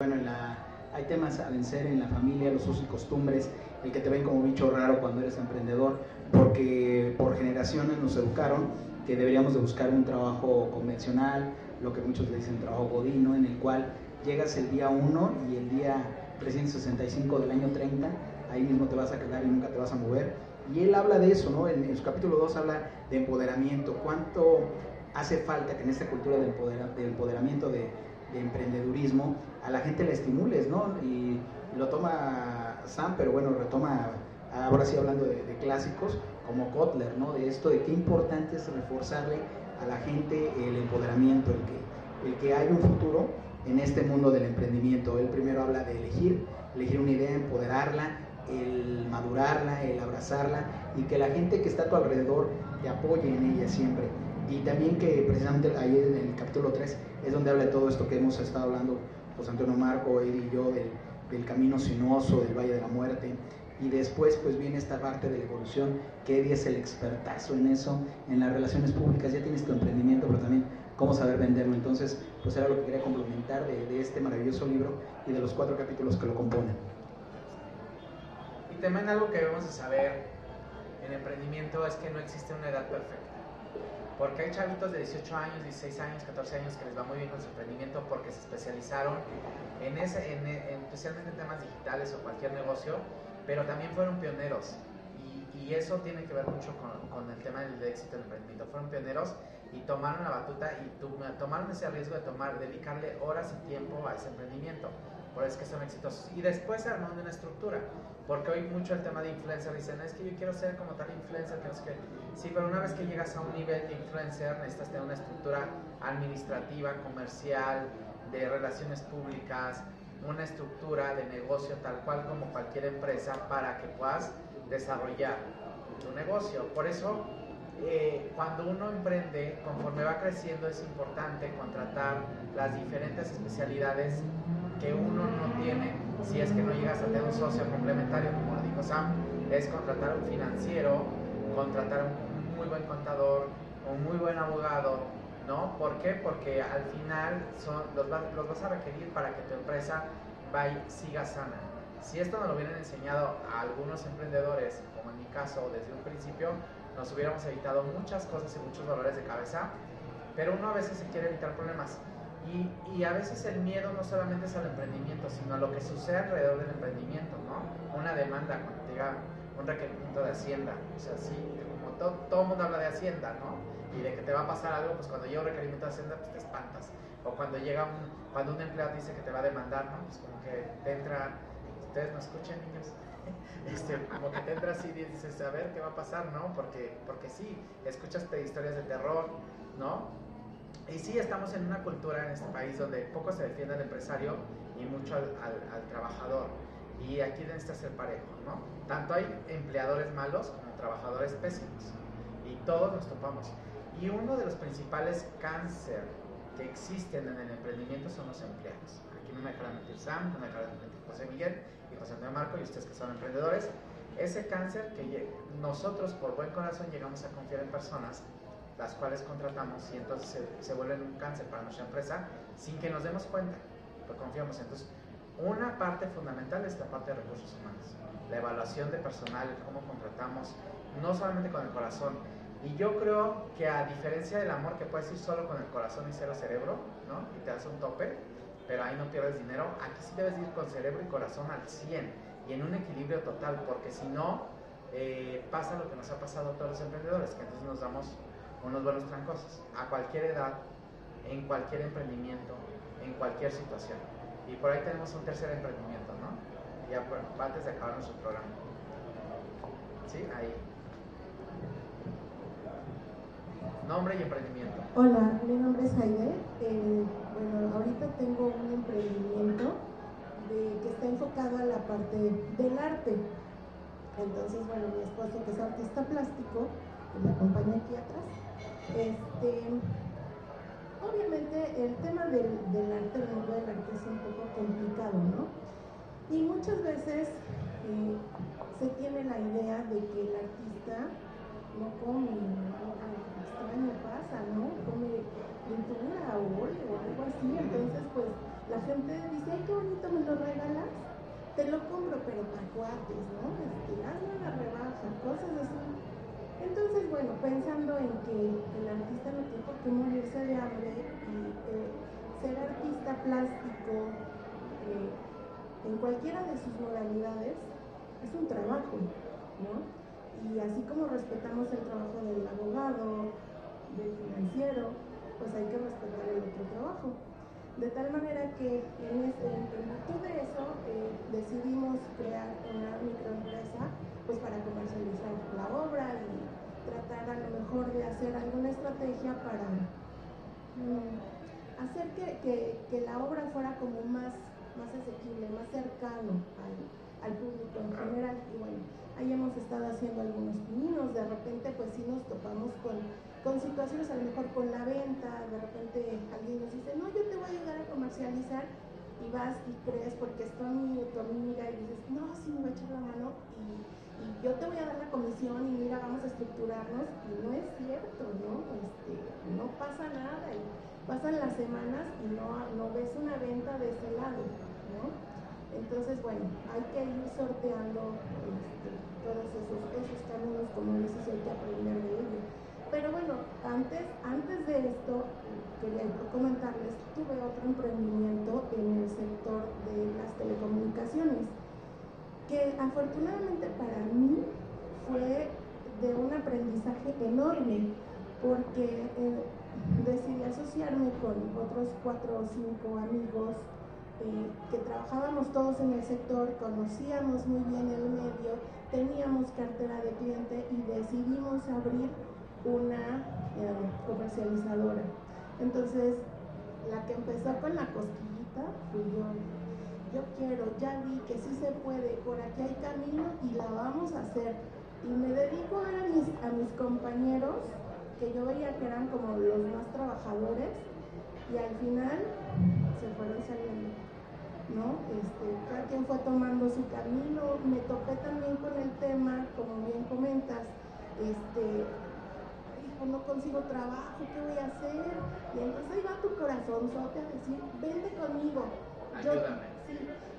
Bueno, en la, hay temas a vencer en la familia, los usos y costumbres, el que te ven como bicho raro cuando eres emprendedor, porque por generaciones nos educaron que deberíamos de buscar un trabajo convencional, lo que muchos le dicen trabajo godino, en el cual llegas el día 1 y el día 365 del año 30, ahí mismo te vas a quedar y nunca te vas a mover. Y él habla de eso, ¿no? En, su capítulo 2 habla de empoderamiento, cuánto hace falta que en esta cultura de, empoderamiento de de emprendedurismo, a la gente le estimules, ¿no? Y lo toma Sam, pero bueno, retoma, ahora sí hablando de, clásicos, como Kotler, ¿no? De esto, de qué importante es reforzarle a la gente el empoderamiento, el que, el que hay un futuro en este mundo del emprendimiento. Él primero habla de elegir, elegir una idea, empoderarla, el madurarla, el abrazarla y que la gente que está a tu alrededor te apoye en ella siempre. Y también que precisamente ahí en el capítulo 3 es donde habla de todo esto que hemos estado hablando José Antonio Marco, él y yo, del, del, camino sinuoso, del Valle de la Muerte. Y después pues viene esta parte de la evolución, que Eddie es el expertazo en eso, en las relaciones públicas, ya tienes tu emprendimiento, pero también cómo saber venderlo. Entonces, pues era lo que quería complementar de, de este maravilloso libro y de los cuatro capítulos que lo componen. Y también algo que debemos de saber en emprendimiento es que no existe una edad perfecta. Porque hay chavitos de 18 años, 16 años, 14 años que les va muy bien con su emprendimiento porque se especializaron en ese, en, especialmente en temas digitales o cualquier negocio, pero también fueron pioneros. Y, eso tiene que ver mucho con, el tema del éxito del emprendimiento. Fueron pioneros y tomaron la batuta y tomaron ese riesgo de tomar, dedicarle horas y tiempo a ese emprendimiento. Por eso es que son exitosos. Y después se armó una estructura. Porque hoy mucho el tema de influencer dicen, es que yo quiero ser como tal influencer, que no que. Sí, pero una vez que llegas a un nivel de influencer, necesitas tener una estructura administrativa, comercial, de relaciones públicas, una estructura de negocio tal cual como cualquier empresa para que puedas desarrollar tu negocio. Por eso, eh, cuando uno emprende, conforme va creciendo, es importante contratar las diferentes especialidades que uno no tiene si es que no llegas a tener un socio complementario, como lo dijo Sam, es contratar un financiero, contratar un muy buen contador, un muy buen abogado, ¿no? ¿Por qué? Porque al final son, los, vas, los vas a requerir para que tu empresa vaya, siga sana. Si esto nos lo hubieran enseñado a algunos emprendedores, como en mi caso desde un principio, nos hubiéramos evitado muchas cosas y muchos dolores de cabeza, pero uno a veces se quiere evitar problemas. Y, a veces el miedo no solamente es al emprendimiento, sino a lo que sucede alrededor del emprendimiento, ¿no? Una demanda, cuando llega un requerimiento de Hacienda, o sea, sí, como todo el mundo habla de Hacienda, ¿no? Y de que te va a pasar algo, pues cuando llega un requerimiento de Hacienda, pues te espantas. O cuando llega un, cuando un empleado dice que te va a demandar, ¿no? Pues como que te entra, ustedes no escuchan, niños, este, como que te entra así y dices, a ver qué va a pasar, ¿no? Porque, porque sí, escuchas historias de terror, ¿no? Y sí, estamos en una cultura en este país donde poco se defiende al empresario y mucho al, trabajador. Y aquí necesita ser parejo, ¿no? Tanto hay empleadores malos como trabajadores pésimos. Y todos nos topamos. Y uno de los principales cáncer que existen en el emprendimiento son los empleados. Aquí no me dejarán mentir Sam, no me dejarán mentir José Miguel y José Antonio Marco y ustedes que son emprendedores. Ese cáncer que nosotros por buen corazón llegamos a confiar en personas las cuales contratamos y entonces se, vuelven un cáncer para nuestra empresa sin que nos demos cuenta, porque confiamos. Entonces, una parte fundamental es la parte de recursos humanos, la evaluación de personal, cómo contratamos, no solamente con el corazón. Y yo creo que a diferencia del amor que puedes ir solo con el corazón y cero cerebro, ¿no? Y te das un tope, pero ahí no pierdes dinero, aquí sí debes ir con cerebro y corazón al 100 y en un equilibrio total, porque si no, eh, pasa lo que nos ha pasado a todos los emprendedores, que entonces nos damos unos buenos trancosos, a cualquier edad, en cualquier emprendimiento, en cualquier situación. Y por ahí tenemos un tercer emprendimiento, ¿no? Ya antes de acabar nuestro programa. ¿Sí? Ahí. Nombre y emprendimiento. Hola, mi nombre es Jaime. Eh, bueno, ahorita tengo un emprendimiento de, que está enfocado a la parte del arte. Entonces, bueno, mi esposo que es artista plástico, que me acompaña aquí atrás, este, obviamente el tema del, arte, del mundo del arte es un poco complicado, ¿no? Y muchas veces eh, se tiene la idea de que el artista no come, ¿no? extraño pasa, ¿no? Come pintura o óleo o algo así, entonces pues la gente dice, ay, qué bonito, me lo regalas, te lo compro, pero para cuates, ¿no? Este, hazme una rebaja, cosas así. Entonces, bueno, pensando en que el artista no tiene por qué morirse de hambre y ser artista plástico eh, en cualquiera de sus modalidades es un trabajo, ¿no? Y así como respetamos el trabajo del abogado, del financiero, pues hay que respetar el otro trabajo. De tal manera que en, virtud de eso eh, decidimos crear una microempresa pues para comercializar la obra y tratar a lo mejor de hacer alguna estrategia para mm, hacer que, que, la obra fuera como más, más asequible, más cercano al, público en general. Y bueno, ahí hemos estado haciendo algunos pininos, de repente pues sí nos topamos con con situaciones a lo mejor con la venta, de repente alguien nos dice, no, yo te voy a ayudar a comercializar y vas y crees porque es tu amigo, tu amiga y dices, no, sí me voy a echar la mano y, yo te voy a dar la comisión y mira, vamos a estructurarnos y no es cierto, ¿no? Este, no pasa nada y pasan las semanas y no, no ves una venta de ese lado, ¿no? Entonces, bueno, hay que ir sorteando este, todos esos, esos caminos, como dices, hay que aprender de ellos. Pero bueno, antes, antes de esto, quería comentarles, tuve otro emprendimiento en el sector de las telecomunicaciones, que afortunadamente para mí fue de un aprendizaje enorme, porque eh, decidí asociarme con otros cuatro o cinco amigos eh, que trabajábamos todos en el sector, conocíamos muy bien el medio, teníamos cartera de cliente y decidimos abrir una eh, comercializadora. Entonces, la que empezó con la cosquillita fui yo. Yo quiero, ya vi que sí se puede, por aquí hay camino y la vamos a hacer. Y me dedico a mis, a mis compañeros, que yo veía que eran como los más trabajadores, y al final se fueron saliendo. ¿no? Este, cada quien fue tomando su camino, me topé también con el tema, como bien comentas, este, no consigo trabajo, ¿qué voy a hacer? Y entonces ahí va tu corazón a decir, vente conmigo.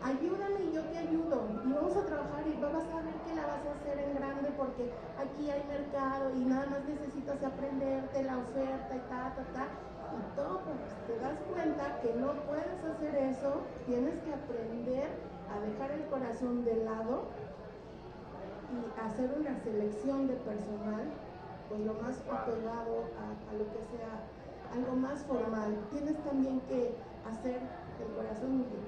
Ayúdame y yo te ayudo. Y vamos a trabajar y vas a ver que la vas a hacer en grande porque aquí hay mercado y nada más necesitas aprenderte la oferta y ta, ta, ta. Y todo, pues, te das cuenta que no puedes hacer eso, tienes que aprender a dejar el corazón de lado y hacer una selección de personal pues lo más apegado a, lo que sea algo más formal. Tienes también que hacer el corazón,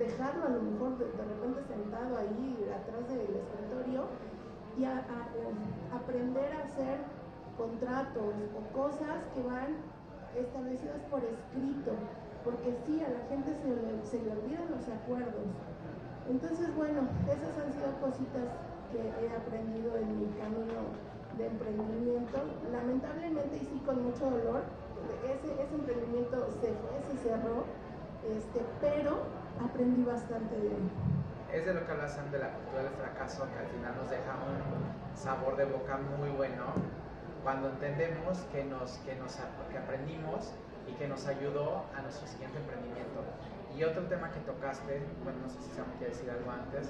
dejarlo a lo mejor de, repente sentado ahí atrás del escritorio y aprender a hacer contratos o cosas que van establecidas por escrito, porque sí, a la gente se le, se le olvidan los acuerdos. Entonces, bueno, esas han sido cositas que he aprendido en mi camino de emprendimiento. Lamentablemente y sí con mucho dolor, ese, ese emprendimiento se fue, se cerró, este, pero aprendí bastante de él. Es de lo que hablas de la cultura del fracaso, que al final nos deja un sabor de boca muy bueno cuando entendemos que, nos, que, nos, que aprendimos y que nos ayudó a nuestro siguiente emprendimiento. Y otro tema que tocaste, bueno, no sé si se me quiere decir algo antes,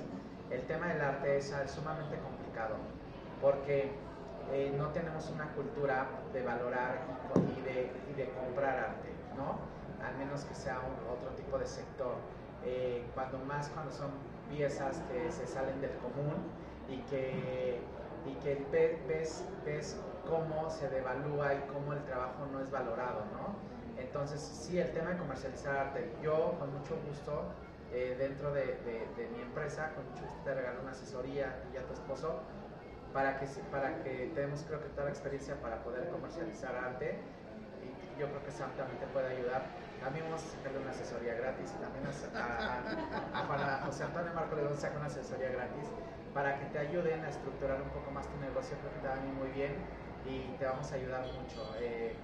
el tema del arte es sumamente complicado, porque eh, no tenemos una cultura de valorar y, de, comprar arte, ¿no? Al menos que sea otro tipo de sector. Eh, cuando más cuando son piezas que se salen del común y que, y que ves, ves cómo se devalúa y cómo el trabajo no es valorado, ¿no? Entonces, sí, el tema de comercializar arte, yo con mucho gusto, eh, dentro de, de, mi empresa, con mucho gusto te regalo una asesoría y a tu esposo, para que, para que tenemos creo que toda la experiencia para poder comercializar arte yo creo que Sam también te puede ayudar. También vamos a sacarle una asesoría gratis también a, José Antonio Marco le vamos a sacar una asesoría gratis para que te ayuden a estructurar un poco más tu negocio, creo que te va a muy bien y te vamos a ayudar mucho. Eh,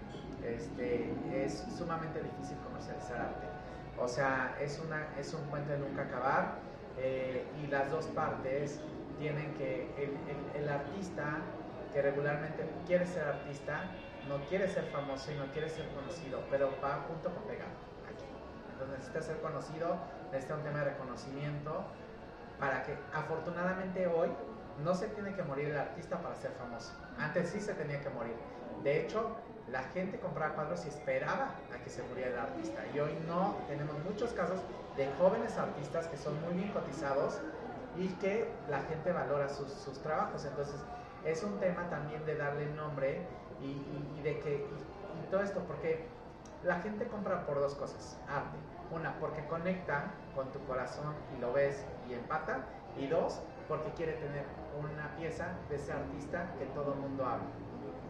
este, es sumamente difícil comercializar arte. O sea, es, una, es un puente de nunca acabar eh, y las dos partes tienen que, el, artista que regularmente quiere ser artista, no quiere ser famoso y no quiere ser conocido, pero va junto con pegado aquí. Entonces necesita ser conocido, necesita un tema de reconocimiento para que afortunadamente hoy no se tiene que morir el artista para ser famoso. Antes sí se tenía que morir. De hecho, la gente compraba cuadros y esperaba a que se muriera el artista. Y hoy no, tenemos muchos casos de jóvenes artistas que son muy bien cotizados y que la gente valora sus, sus trabajos. Entonces, es un tema también de darle nombre y, de que, y, todo esto, porque la gente compra por dos cosas, arte. Una, porque conecta con tu corazón y lo ves y empata. Y dos, porque quiere tener una pieza de ese artista que todo el mundo habla.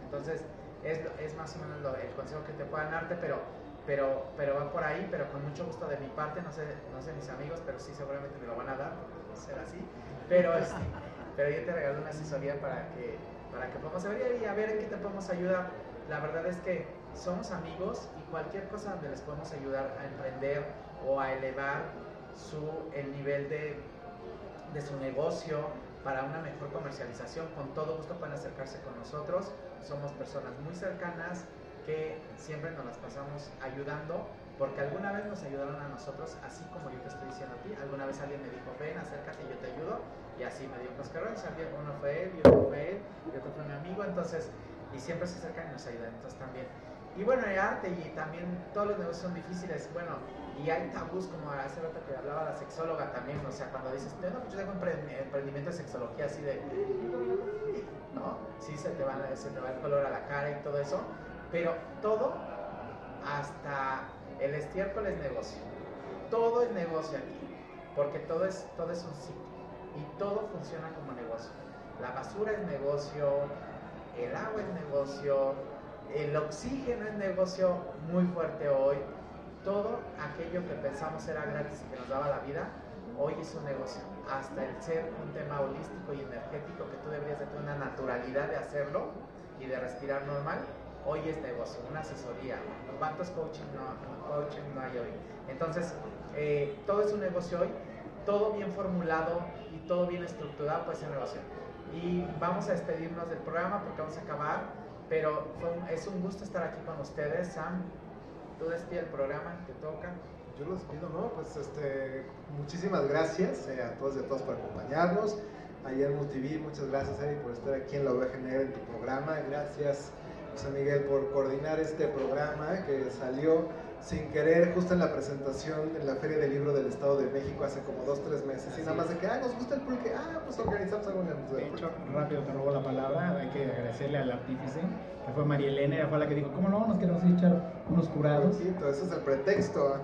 Entonces, es, es más o menos el consejo que te puedan darte, pero, pero, pero va por ahí, pero con mucho gusto de mi parte, no sé, no sé mis amigos, pero sí seguramente me lo van a dar, será así, pero, este, pero yo te regalo una asesoría para que, para que podamos ver y a ver en qué te podemos ayudar. La verdad es que somos amigos y cualquier cosa donde les podemos ayudar a emprender o a elevar su, el nivel de, de su negocio, para una mejor comercialización, con todo gusto pueden acercarse con nosotros. Somos personas muy cercanas que siempre nos las pasamos ayudando, porque alguna vez nos ayudaron a nosotros, así como yo te estoy diciendo a ti. Alguna vez alguien me dijo, ven, acércate. Y así me dio unos carrones, uno fue él, y otro fue él, y otro fue mi amigo. Entonces, y siempre se acercan y nos ayudan. Entonces también. Y bueno, el arte y también todos los negocios son difíciles. Bueno, y hay tabús, como hace rato que hablaba la sexóloga también, o sea, cuando dices, no, pues yo tengo emprendimiento de sexología así de, ¿no? Sí, se te, va, se te va el color a la cara y todo eso, pero todo, hasta el estiércol es negocio. Todo es negocio aquí, porque todo es, todo es un ciclo y todo funciona como negocio. La basura es negocio, el agua es negocio, el oxígeno es negocio muy fuerte hoy, todo aquello que pensamos era gratis y que nos daba la vida, hoy es un negocio. Hasta el ser un tema holístico y energético que tú deberías de tener una naturalidad de hacerlo y de respirar normal, hoy es negocio, una asesoría. ¿Cuántos coaching no, coaching no hay hoy? Entonces, eh, todo es un negocio hoy, todo bien formulado y todo bien estructurado puede ser negocio. Y vamos a despedirnos del programa porque vamos a acabar, pero es un gusto estar aquí con ustedes, Sam. Tú despide el programa, te toca. Yo lo despido, ¿no? Pues este, muchísimas gracias eh, a todos y a todas por acompañarnos. Ayer MultiV, muchas gracias Eri por estar aquí en la Oveja Negra en tu programa. Gracias José Miguel por coordinar este programa que salió sin querer justo en la presentación en la Feria del Libro del Estado de México hace como dos, tres meses. y nada más de que, ah, nos gusta el pulque, ah, pues organizamos algo en el De hecho, rápido te robo la palabra, hay que agradecerle al artífice, que fue María Elena, ella fue la que dijo, ¿cómo no? Nos queremos echar unos curados. Sí, ese es el pretexto.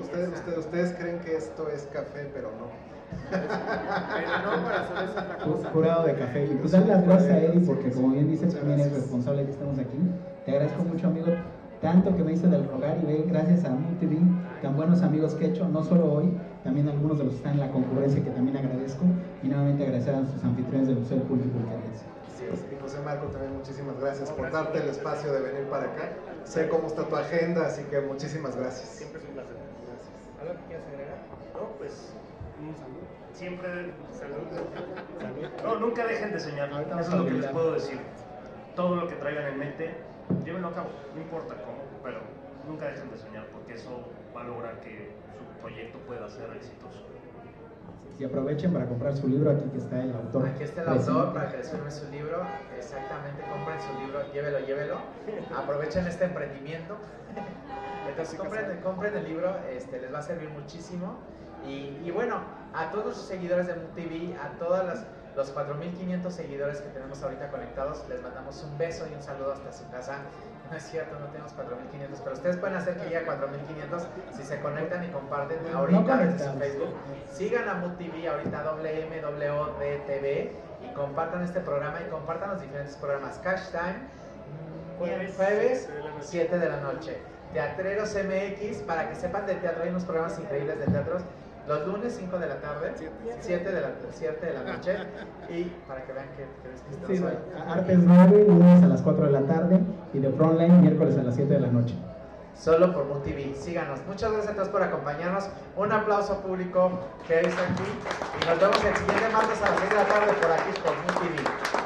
Ustedes, ustedes, ustedes creen que esto es café, pero no. Pero no, corazón, es otra cosa. Curado de café. Y pues darle las gracias a Eddie, porque como bien dice, también es responsable que estamos aquí. Te agradezco mucho, amigo tanto que me hice del rogar y ve, gracias a MultiV, tan buenos amigos que he hecho, no solo hoy, también algunos de los que están en la concurrencia que también agradezco, y nuevamente agradecer a sus anfitriones del Museo del Público Así es, y José Marco también muchísimas gracias por darte el espacio de venir para acá. Sé cómo está tu agenda, así que muchísimas gracias. Siempre es un placer. Gracias. ¿Algo que quieras agregar? No, pues siempre salud. salud. No, nunca dejen de soñar. Eso es lo que les puedo decir. Todo lo que traigan en mente, llévenlo a cabo, no importa cómo, pero nunca dejen de soñar porque eso va a lograr que su proyecto pueda ser exitoso. Y aprovechen para comprar su libro, aquí que está el autor. Aquí está el autor para que les firme su libro. Exactamente, compren su libro, llévelo, llévelo. Aprovechen este emprendimiento. Entonces compren, compren el libro, este, les va a servir muchísimo. Y, y bueno, a todos los seguidores de MUTV, a todas las los 4.500 seguidores que tenemos ahorita conectados, les mandamos un beso y un saludo hasta su casa. No es cierto, no tenemos 4.500, pero ustedes pueden hacer que llegue a 4.500 si se conectan y comparten ahorita desde su Facebook. Sigan a MUTV, ahorita WMWDTV y compartan este programa y compartan los diferentes programas. Cash Time, jueves, 7 de la noche. Teatreros MX, para que sepan de teatro, hay unos programas increíbles de teatros los lunes 5 de la tarde, 7 de la, 7 de la noche, y para que vean que, que sí, Artes 9, lunes a las 4 de la tarde, y de Frontline, miércoles a las 7 de la noche. Solo por MUTV, síganos. Muchas gracias a todos por acompañarnos. Un aplauso público que es aquí. Y nos vemos el siguiente martes a las 6 de la tarde por aquí por MUTV.